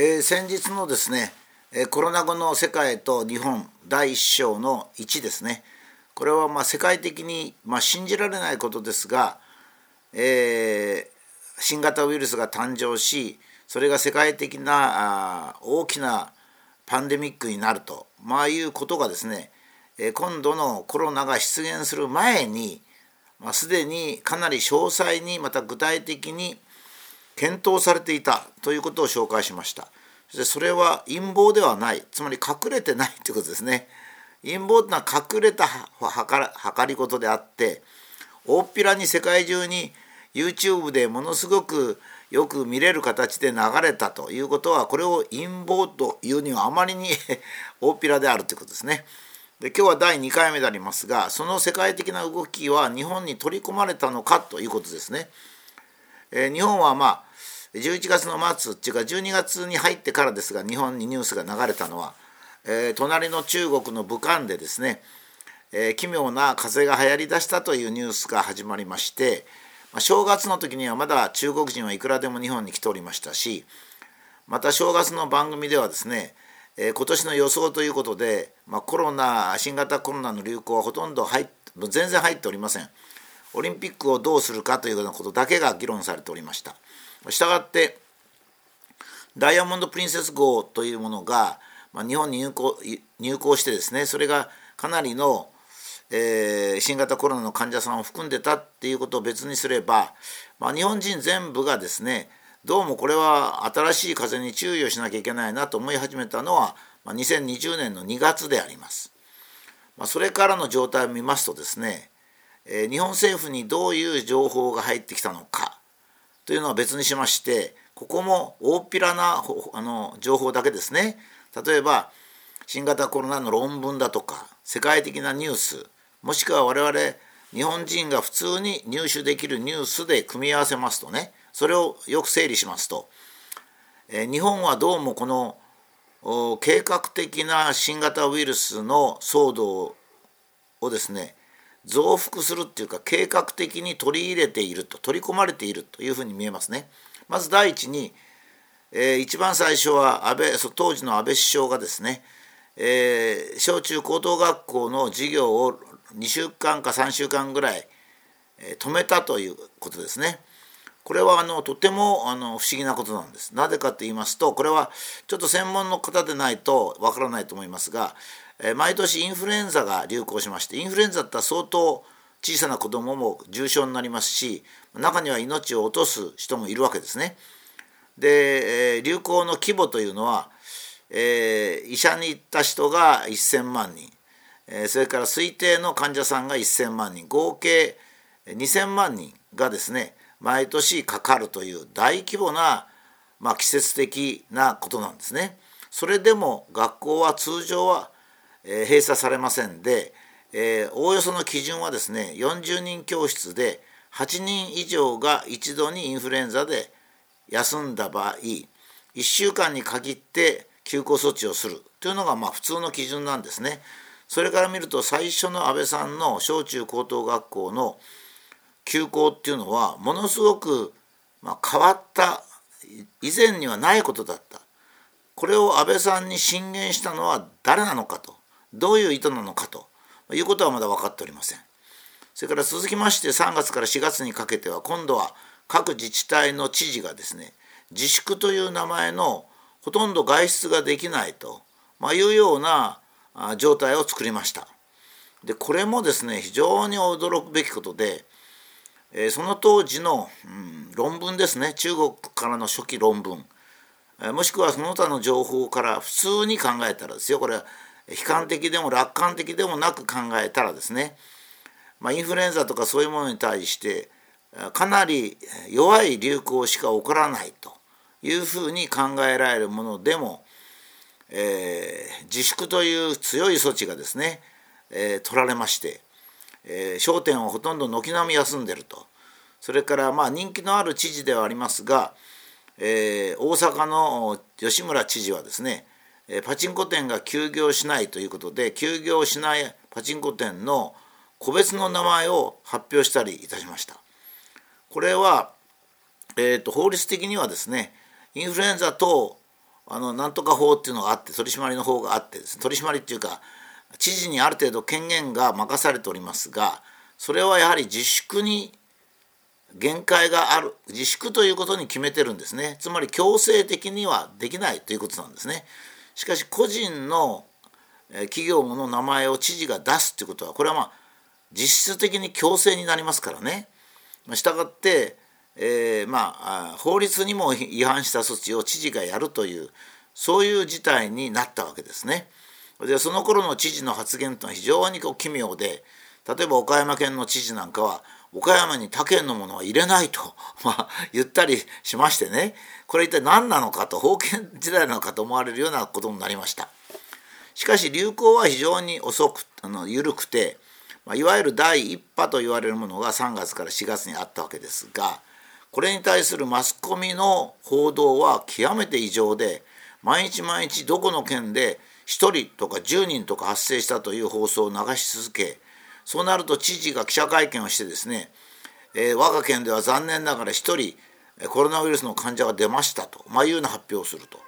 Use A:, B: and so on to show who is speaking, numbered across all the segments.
A: えー、先日のですね、えコロナ後の世界と日本第一章の1ですね。これはま世界的にま信じられないことですが、えー、新型ウイルスが誕生しそれが世界的なあ大きなパンデミックになると、まあ、いうことがですね、え、今度のコロナが出現する前に、まあ、すでにかなり詳細にまた具体的に検討されていたということを紹介しました。そしてそれは陰謀ではないつまり隠れてないということですね。陰謀というのは隠れた計り事であって大っぴらに世界中に YouTube でものすごくよく見れる形で流れたということはこれを陰謀というにはあまりに 大っぴらであるということですね。で今日は第2回目でありますがその世界的な動きは日本に取り込まれたのかということですね。えー、日本はまあ11月の末っていうか12月に入ってからですが日本にニュースが流れたのは、えー、隣の中国の武漢でですね、えー、奇妙な風邪が流行りだしたというニュースが始まりまして、まあ、正月の時にはまだ中国人はいくらでも日本に来ておりましたしまた正月の番組ではですね、えー、今年の予想ということで、まあ、コロナ新型コロナの流行はほとんど入全然入っておりません。オリンピックをどうするかというようなことだけが議論されておりました。したがってダイヤモンド・プリンセス号というものが、まあ、日本に入港入港してですねそれがかなりの、えー、新型コロナの患者さんを含んでたっていうことを別にすれば、まあ、日本人全部がですねどうもこれは新しい風に注意をしなきゃいけないなと思い始めたのは、まあ、2020年の2月であります。まあ、それからの状態を見ますとですね、えー、日本政府にどういう情報が入ってきたのかというのは別にしましてここも大っぴらなあの情報だけですね。例えば新型コロナの論文だとか世界的なニュースもしくは我々日本人が普通に入手できるニュースで組み合わせますとねそれをよく整理しますと、え日本はどうもこの計画的な新型ウイルスの騒動をですね増幅するっていうか計画的に取り入れていると取り込まれているというふうに見えますね。まず第一に、えー、一番最初は安倍当時の安倍首相がですね、えー、小中高等学校の授業を2週間か3週間ぐらい、えー、止めたということですね。これはあのとてもあの不思議なことなんです。なぜかと言いますとこれはちょっと専門の方でないとわからないと思いますが毎年インフルエンザが流行しましてインフルエンザだって相当小さな子どもも重症になりますし中には命を落とす人もいるわけですね。で、流行の規模というのは、えー、医者に行った人が1,000万人、えー、それから推定の患者さんが1,000万人合計2,000万人がですね毎年かかるという大規模な、まあ、季節的なことなんですね。それでも学校は通常はえ閉鎖されませんで、えおおよその基準はですね40人教室で8人以上が一度にインフルエンザで休んだ場合1週間に限って休校措置をするというのがまあ普通の基準なんですね。それから見ると最初の安倍さんの小中高等学校の休校っていうのはものすごくま変わった以前にはないことだった。これを安倍さんに進言したのは誰なのかとどういう意図なのかということはまだ分かっておりません。それから続きまして3月から4月にかけては今度は各自治体の知事がですね自粛という名前のほとんど外出ができないと、まあ、いうような状態を作りました。でこれもですね非常に驚くべきことで、えー、その当時の、うん、論文ですね中国からの初期論文、えー、もしくはその他の情報から普通に考えたらですよこれは悲観的でも楽観的でもなく考えたらですね、まあ、インフルエンザとかそういうものに対してかなり弱い流行しか起こらないというふうに考えられるものでも、えー、自粛という強い措置がですね、えー、取られまして、えー、商店はほとんど軒並み休んでると。それからまあ人気のある知事ではありますが、えー、大阪の吉村知事はですねパチンコ店が休業しないということで休業しないパチンコ店の個別の名前を発表したりいたしました。これは、えーと、法律的にはですねインフルエンザ等あのなんとか法っていうのがあって取り締まりの法があってです、ね、取り締まりっていうか知事にある程度権限が任されておりますがそれはやはり自粛に限界がある自粛ということに決めてるんですねつまり強制的にはできないということなんですねしかし個人の企業の名前を知事が出すということはこれはまあ実質的に強制になりますからねしたがって、えー、まあ法律にも違反した措置を知事がやるというそういう事態になったわけですね。でその頃の知事の発言というのは非常にこう奇妙で例えば岡山県の知事なんかは岡山に他県のものは入れないと、まあ、言ったりしましてね。これ一体何なのかと封建時代なのかと思われるようなことになりました。しかし流行は非常に遅くあの緩くて、まあ、いわゆる第1波と言われるものが3月から4月にあったわけですがこれに対するマスコミの報道は極めて異常で毎日毎日どこの県で1人とか10人とか発生したという放送を流し続けそうなると知事が記者会見をしてですね、えー、我が県では残念ながら1人コロナウイルスの患者が出ましたと、まあ、いうような発表をすると。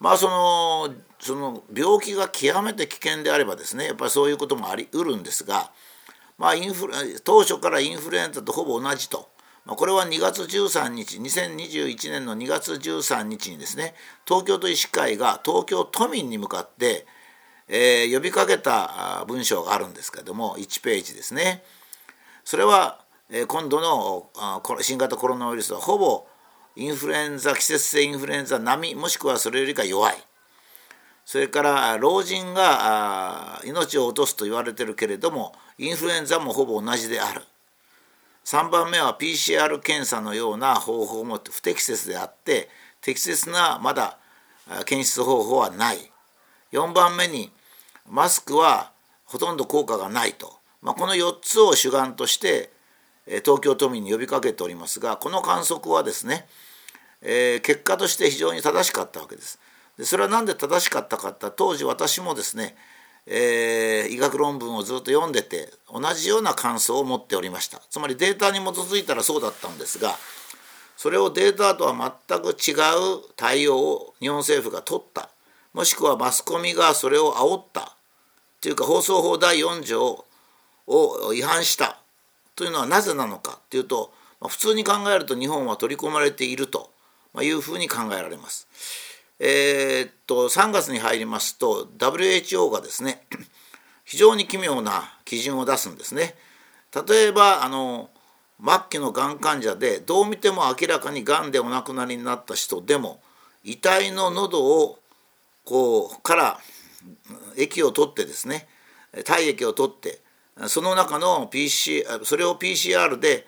A: まあそのその病気が極めて危険であればですねやっぱりそういうこともありうるんですが、まあ、インフル当初からインフルエンザとほぼ同じと、まあ、これは2月13日2021年の2月13日にですね東京都医師会が東京都民に向かってえー、呼びかけた文章があるんですけども1ページですね。それは、えー、今度の新型コロナウイルスはほぼインフルエンザ季節性インフルエンザ並みもしくはそれよりか弱い。それから老人が命を落とすと言われてるけれどもインフルエンザもほぼ同じである。3番目は PCR 検査のような方法も不適切であって適切なまだ検出方法はない。4番目にマスクはほとんど効果がないと、まあ、この4つを主眼として東京都民に呼びかけておりますがこの観測はですね、えー、結果として非常に正しかったわけです。でそれは何で正しかったかって当時私もですね、えー、医学論文をずっと読んでて同じような感想を持っておりました。つまりデータに基づいたらそうだったんですがそれをデータとは全く違う対応を日本政府が取った。もしくはマスコミがそれを煽った。というか放送法第4条を違反したというのはなぜなのかというと、普通に考えると日本は取り込まれているというふうに考えられます。えー、っと3月に入りますと WHO がですね 非常に奇妙な基準を出すんですね。例えばあの末期のがん患者でどう見ても明らかにがんでお亡くなりになった人でも遺体の喉をこうから液を取ってですね体液を取ってその中の PC それを PCR で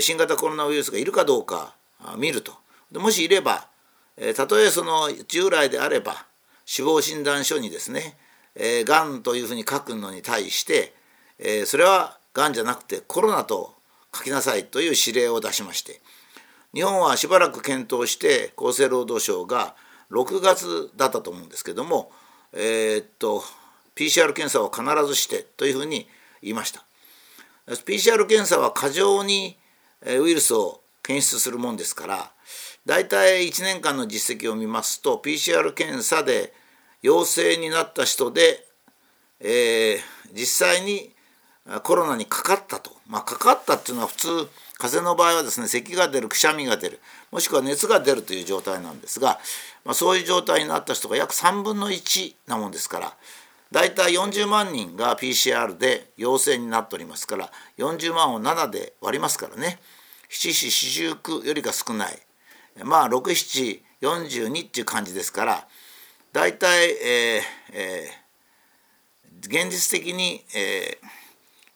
A: 新型コロナウイルスがいるかどうか見ると。もしいればたとえその従来であれば死亡診断書にですねがんというふうに書くのに対してそれはがんじゃなくてコロナと書きなさいという指令を出しまして日本はしばらく検討して厚生労働省が6月だったと思うんですけども、えー、っと PCR 検査は必ずしてというふうに言いました。PCR 検査は過剰にウイルスを検出するもんですから大体1年間の実績を見ますと PCR 検査で陽性になった人で、えー、実際にコロナにかかったと、まあ、かかったっていうのは普通風邪の場合はですね咳が出るくしゃみが出るもしくは熱が出るという状態なんですがまあ、そういう状態になった人が約3分の1なもんですから大体40万人が PCR で陽性になっておりますから40万を7で割りますからね。七四四十九よりが少ない。まあ6742っていう感じですから大体、えーえー、現実的に、え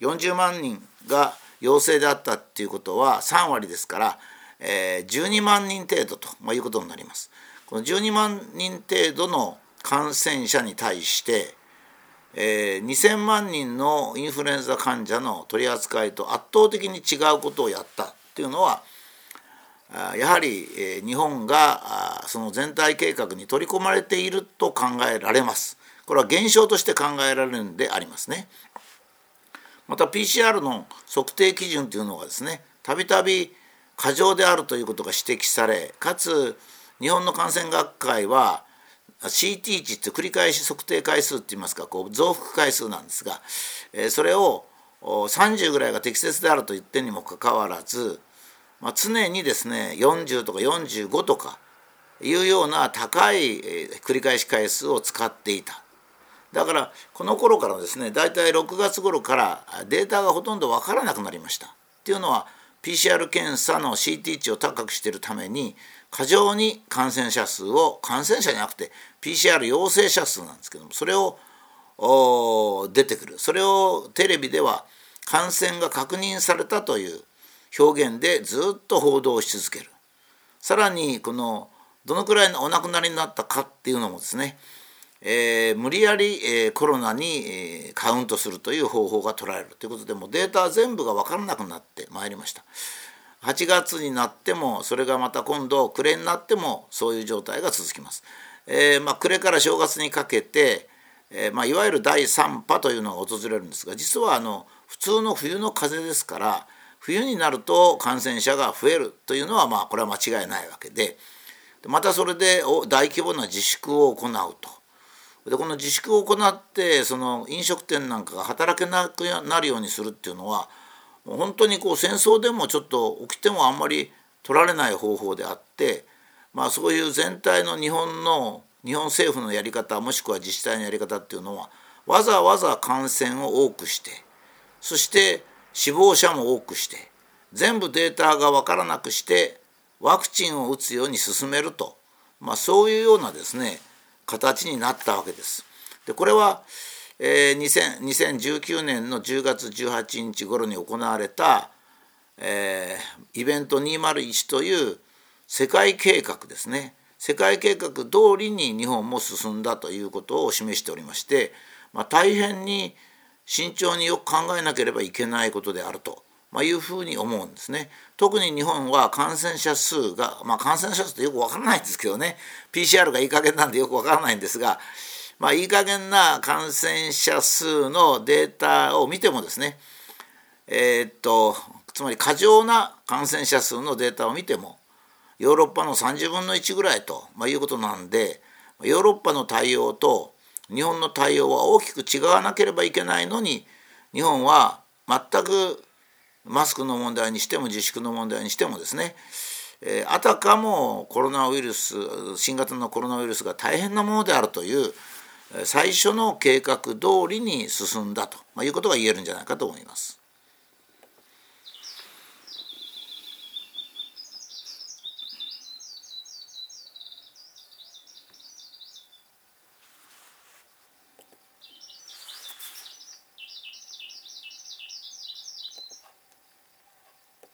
A: ー、40万人が陽性であったっていうことは3割ですから、えー、12万人程度と、まあ、いうことになります。この12万人程度の感染者に対して、えー、2000万人のインフルエンザ患者の取り扱いと圧倒的に違うことをやったっていうのはやはり、日本がその全体計画に取り込まれていると考えられます。これは現象として考えられるんでありますね。また PCR の測定基準というのがですねたびたび過剰であるということが指摘されかつ日本の感染学会は CT 値って繰り返し測定回数っていいますかこう増幅回数なんですが、え、それを30ぐらいが適切であると言ってにもかかわらず、まあ、常にですね40とか45とかいうような高い繰り返し回数を使っていた。だからこの頃からですね大体6月頃からデータがほとんど分からなくなりました。っていうのは PCR 検査の CT 値を高くしているために過剰に感染者数を感染者じゃなくて PCR 陽性者数なんですけどもそれを出てくる。それをテレビでは感染が確認されたという表現でずっと報道し続ける。さらにこのどのくらいのお亡くなりになったかっていうのもですね、えー、無理やり、えー、コロナに、えー、カウントするという方法が取られるということでもうデータ全部が分からなくなってまいりました8月になってもそれがまた今度暮れになってもそういう状態が続きます、えまあ、暮れから正月にかけて、えまあ、いわゆる第3波というのが訪れるんですが実はあの普通の冬の風邪ですから冬になると感染者が増えるというのはまあこれは間違いないわけでまたそれで大規模な自粛を行うと。でこの自粛を行ってその飲食店なんかが働けなくなるようにするっていうのは本当にこう戦争でもちょっと起きてもあんまり取られない方法であってまあそういう全体の日本の日本政府のやり方もしくは自治体のやり方っていうのはわざわざ感染を多くしてそして死亡者も多くして全部データが分からなくしてワクチンを打つように進めると、まあ、そういうようなですね形になったわけです。でこれは、えー、2019年の10月18日頃に行われた、えー、イベント201という世界計画ですね世界計画通りに日本も進んだということを示しておりまして、まあ、大変に慎重によく考えなければいけないことであると、まあ、いうふうに思うんですね。特に日本は感染者数が、まあ、感染者数ってよくわからないんですけどね PCR がいい加減なんでよくわからないんですが、まあ、いい加減な感染者数のデータを見てもですねえー、っとつまり過剰な感染者数のデータを見てもヨーロッパの30分の1ぐらいと、まあ、いうことなんでヨーロッパの対応と日本の対応は大きく違わなければいけないのに日本は全くマスクの問題にしても自粛の問題にしてもですね、えあたかもコロナウイルス新型のコロナウイルスが大変なものであるという最初の計画通りに進んだとまいうことが言えるんじゃないかと思います。